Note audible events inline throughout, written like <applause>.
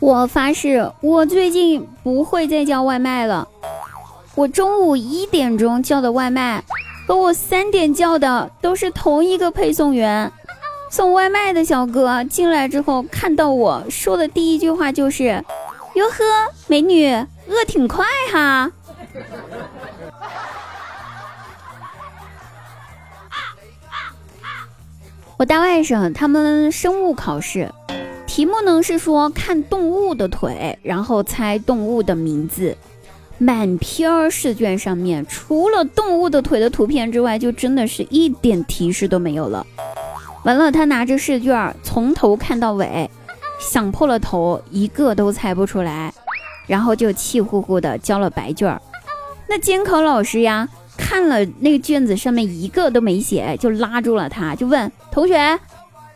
我发誓，我最近不会再叫外卖了。我中午一点钟叫的外卖，和我三点叫的都是同一个配送员。送外卖的小哥进来之后，看到我说的第一句话就是：“哟呵，美女，饿挺快哈。”我大外甥他们生物考试。题目呢是说看动物的腿，然后猜动物的名字。满篇试卷上面除了动物的腿的图片之外，就真的是一点提示都没有了。完了，他拿着试卷从头看到尾，想破了头，一个都猜不出来，然后就气呼呼的交了白卷。那监考老师呀，看了那个卷子上面一个都没写，就拉住了他，就问同学：“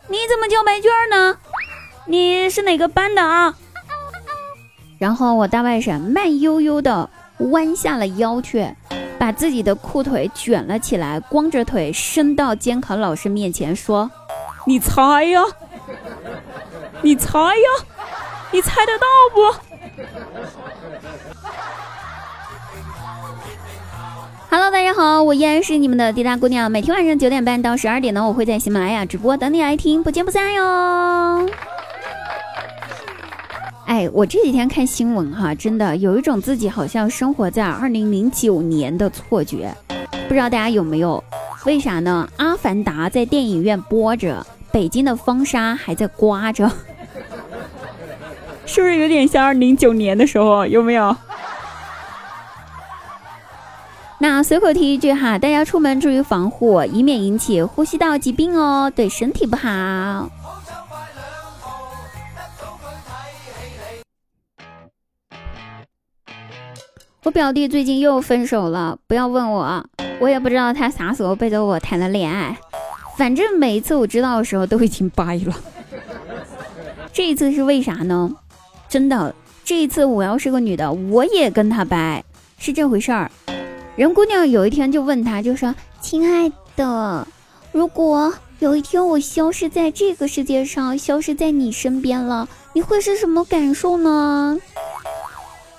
你怎么交白卷呢？”你是哪个班的啊？然后我大外甥慢悠悠的弯下了腰去，把自己的裤腿卷了起来，光着腿伸到监考老师面前说：“你猜呀，你猜呀，你猜得到不？”Hello，大家好，我依然是你们的滴答姑娘。每天晚上九点半到十二点呢，我会在喜马拉雅直播，等你来听，不见不散哟。哎，我这几天看新闻哈，真的有一种自己好像生活在二零零九年的错觉，不知道大家有没有？为啥呢？《阿凡达》在电影院播着，北京的风沙还在刮着，<laughs> 是不是有点像二零零九年的时候？有没有？那随口提一句哈，大家出门注意防护，以免引起呼吸道疾病哦，对身体不好。我表弟最近又分手了，不要问我，我也不知道他啥时候背着我谈的恋爱。反正每一次我知道的时候都已经掰了。<laughs> 这一次是为啥呢？真的，这一次我要是个女的，我也跟他掰，是这回事儿。人姑娘有一天就问他，就说：“亲爱的，如果有一天我消失在这个世界上，消失在你身边了，你会是什么感受呢？”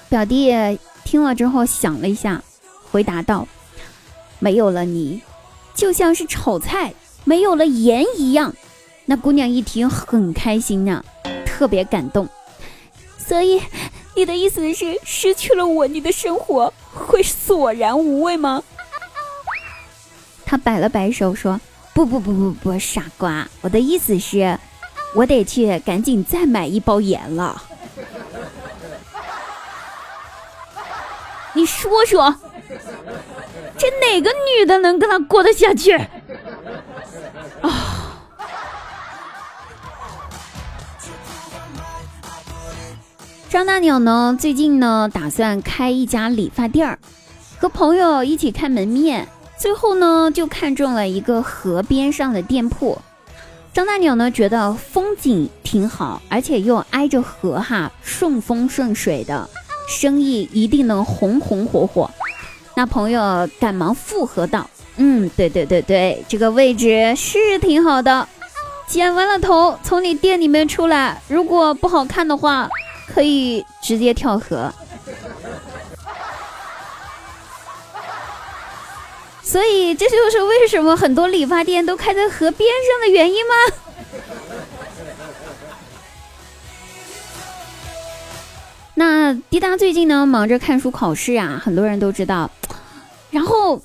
表弟。听了之后想了一下，回答道：“没有了你，就像是炒菜没有了盐一样。”那姑娘一听很开心呢，特别感动。所以你的意思是，失去了我，你的生活会索然无味吗？他摆了摆手说：“不不不不不，傻瓜，我的意思是，我得去赶紧再买一包盐了。”你说说，这哪个女的能跟他过得下去啊？<laughs> 张大鸟呢？最近呢，打算开一家理发店儿，和朋友一起看门面，最后呢，就看中了一个河边上的店铺。张大鸟呢，觉得风景挺好，而且又挨着河哈，顺风顺水的。生意一定能红红火火。那朋友赶忙附和道：“嗯，对对对对，这个位置是挺好的。剪完了头，从你店里面出来，如果不好看的话，可以直接跳河。所以这就是为什么很多理发店都开在河边上的原因吗？” <laughs> 那滴答最近呢忙着看书考试啊，很多人都知道。然后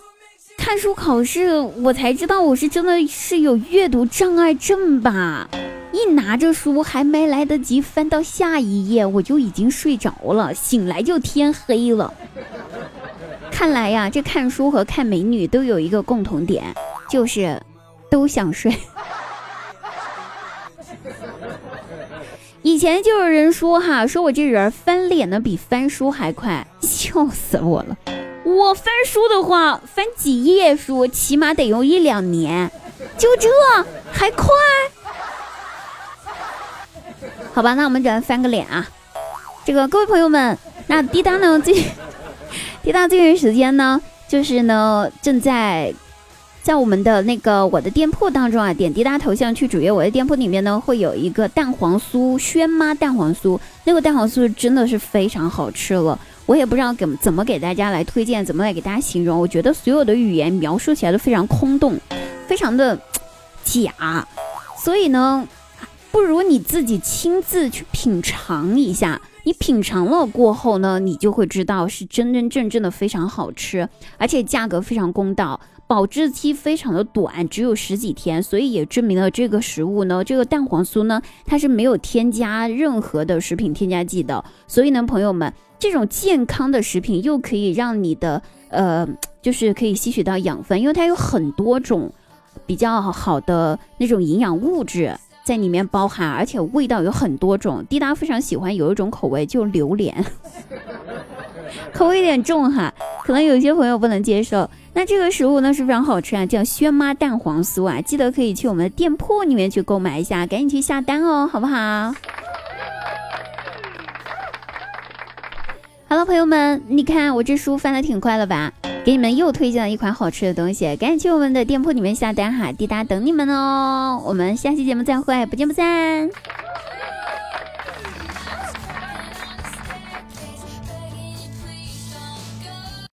看书考试，我才知道我是真的是有阅读障碍症吧？一拿着书还没来得及翻到下一页，我就已经睡着了，醒来就天黑了。看来呀，这看书和看美女都有一个共同点，就是都想睡。<laughs> 以前就有人说哈，说我这人翻脸呢比翻书还快，笑死我了。我翻书的话，翻几页书起码得用一两年，就这还快？好吧，那我们咱翻个脸啊。这个各位朋友们，那滴答呢最 <laughs> 滴答这段时间呢，就是呢正在在我们的那个我的店铺当中啊，点滴答头像去主页，我的店铺里面呢会有一个蛋黄酥，轩妈蛋黄酥，那个蛋黄酥真的是非常好吃了。我也不知道给怎么给大家来推荐，怎么来给大家形容。我觉得所有的语言描述起来都非常空洞，非常的假。所以呢，不如你自己亲自去品尝一下。你品尝了过后呢，你就会知道是真真正正的非常好吃，而且价格非常公道。保质期非常的短，只有十几天，所以也证明了这个食物呢，这个蛋黄酥呢，它是没有添加任何的食品添加剂的。所以呢，朋友们，这种健康的食品又可以让你的呃，就是可以吸取到养分，因为它有很多种比较好的那种营养物质在里面包含，而且味道有很多种。滴答非常喜欢有一种口味，就榴莲，<laughs> 口味有点重哈，可能有些朋友不能接受。那这个食物呢是非常好吃啊，叫轩妈蛋黄酥啊，记得可以去我们的店铺里面去购买一下，赶紧去下单哦，好不好？<laughs> 好了，朋友们，你看我这书翻的挺快了吧？给你们又推荐了一款好吃的东西，赶紧去我们的店铺里面下单哈，滴答等你们哦！我们下期节目再会，不见不散。